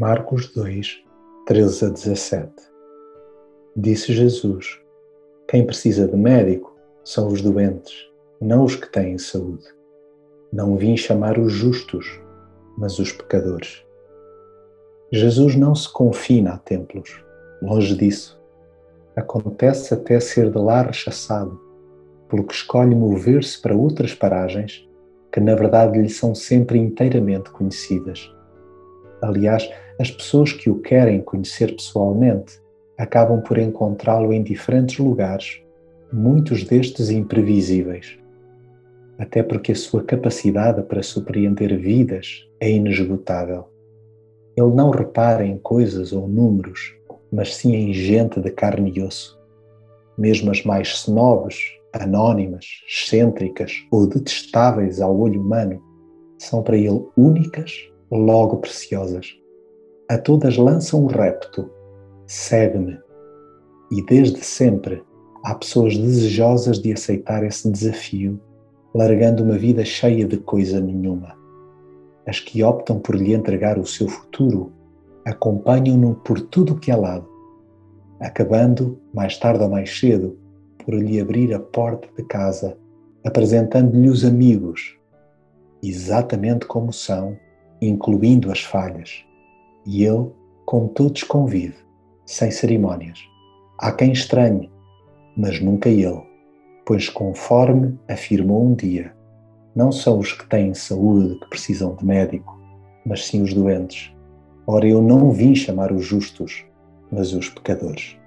Marcos 2, 13 a 17 Disse Jesus: Quem precisa de médico são os doentes, não os que têm saúde. Não vim chamar os justos, mas os pecadores. Jesus não se confina a templos, longe disso. Acontece até ser de lá rechaçado, pelo que escolhe mover-se para outras paragens que, na verdade, lhe são sempre inteiramente conhecidas. Aliás, as pessoas que o querem conhecer pessoalmente acabam por encontrá-lo em diferentes lugares, muitos destes imprevisíveis. Até porque a sua capacidade para surpreender vidas é inesgotável. Ele não repara em coisas ou números, mas sim em gente de carne e osso. Mesmo as mais snobs, anónimas, excêntricas ou detestáveis ao olho humano, são para ele únicas, logo preciosas a todas lança um repto: segue-me. E desde sempre há pessoas desejosas de aceitar esse desafio, largando uma vida cheia de coisa nenhuma. As que optam por lhe entregar o seu futuro acompanham-no por tudo o que é lado, acabando, mais tarde ou mais cedo, por lhe abrir a porta de casa, apresentando-lhe os amigos, exatamente como são, incluindo as falhas e ele, todos, convive, sem cerimónias. Há quem estranhe, mas nunca ele, pois, conforme afirmou um dia, não são os que têm saúde que precisam de médico, mas sim os doentes. Ora, eu não vim chamar os justos, mas os pecadores.